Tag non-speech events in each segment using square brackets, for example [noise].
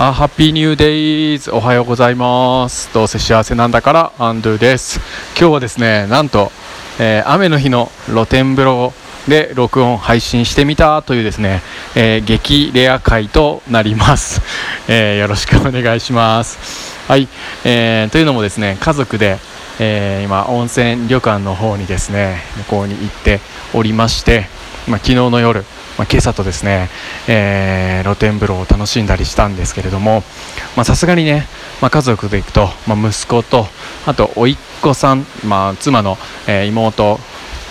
あハッピーニューデイズおはようございます。どうせ幸せなんだからアンドゥです。今日はですねなんと、えー、雨の日の露天風呂で録音配信してみたというですね、えー、激レア回となります、えー、よろしくお願いします。はい、えー、というのもですね家族で、え今温泉旅館の方にですね旅行に行っておりまして、まあ、昨日の夜まあ、今朝とですね、えー、露天風呂を楽しんだりしたんですけれどもさすがにね、まあ、家族で行くと、まあ、息子とあと甥っ子さん、まあ、妻の、えー、妹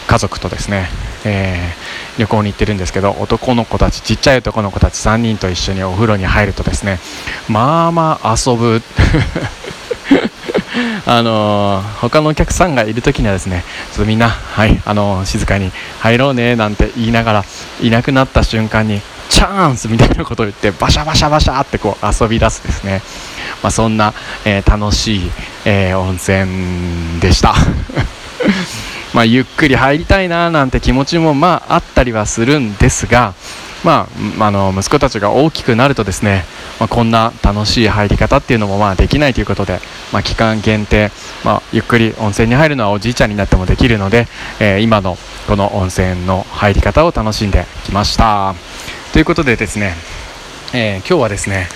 家族とですね、えー、旅行に行ってるんですけど男の子たちちっちゃい男の子たち3人と一緒にお風呂に入るとですねまあまあ遊ぶ。あのー、他のお客さんがいる時にはですねちょっとみんな、はいあのー、静かに入ろうねなんて言いながらいなくなった瞬間にチャンスみたいなことを言ってバシャバシャバシャってこう遊び出すですね、まあ、そんな、えー、楽しい、え温泉でした。[laughs] まあ、ゆっくり入りたいななんて気持ちもまああったりはするんですがまあ、あの息子たちが大きくなるとですね、まあ、こんな楽しい入り方っていうのもまあできないということで、まあ、期間限定、まあ、ゆっくり温泉に入るのはおじいちゃんになってもできるので、えー、今のこの温泉の入り方を楽しんできました。ということでですね、えー、今日はですね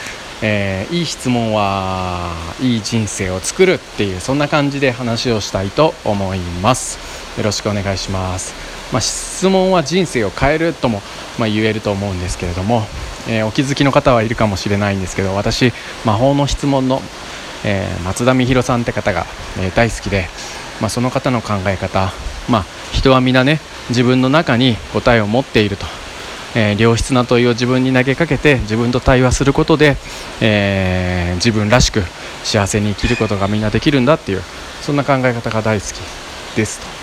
えー、いい質問はいい人生を作るっていうそんな感じで話をしたいと思います。よろしくお願いしますまあ、質問は人生を変えるとも、まあ、言えると思うんですけれども、えー、お気づきの方はいるかもしれないんですけど私魔法の質問の、えー、松田美弘さんって方が、えー、大好きで、まあ、その方の考え方、まあ、人は皆ね自分の中に答えを持っていると、え良質な問いを自分に投げかけて自分と対話することで、え自分らしく幸せに生きることがみんなできるんだっていうそんな考え方が大好きですと。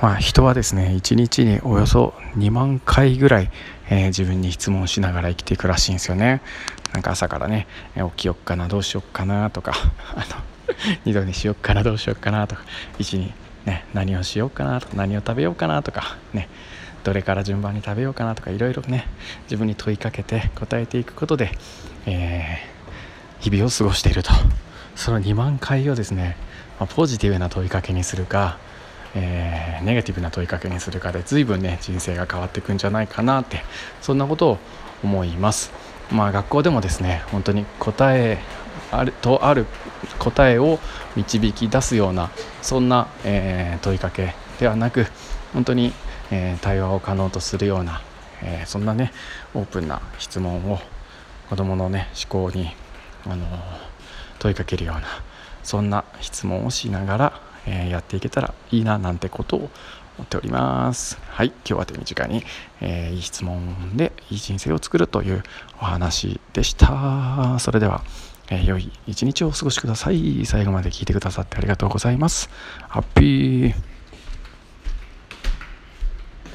まあ、人はですね1日におよそ2万回ぐらい、えー、自分に質問しながら生きていくらしいんですよね。なんか朝からね起きよっかなどうしよっかなとか [laughs] あの二度寝しよっかなどうしよっかなとか1に、ね、何をしようかなとか何を食べようかなとかねどれから順番に食べようかなとかいろいろね自分に問いかけて答えていくことで、えー、日々を過ごしていると。その2万回をですね、まあ、ポジティブな問いかけにするかえー、ネガティブな問いかけにするかで随分ね人生が変わっていくんじゃないかなってそんなことを思います。まあ学校でもですね本当に答えあるとある答えを導き出すようなそんな、えー、問いかけではなく本当に、えー、対話を可能とするような、えー、そんなねオープンな質問を子どものね思考に、あの問いかけるようなそんな質問をしながらえやっていけたらいいななんてことを思っております。はい、今日は手短に、えー、いい質問でいい人生を作るというお話でした。それでは、えー、良い一日をお過ごしください。最後まで聞いてくださってありがとうございます。ハッピー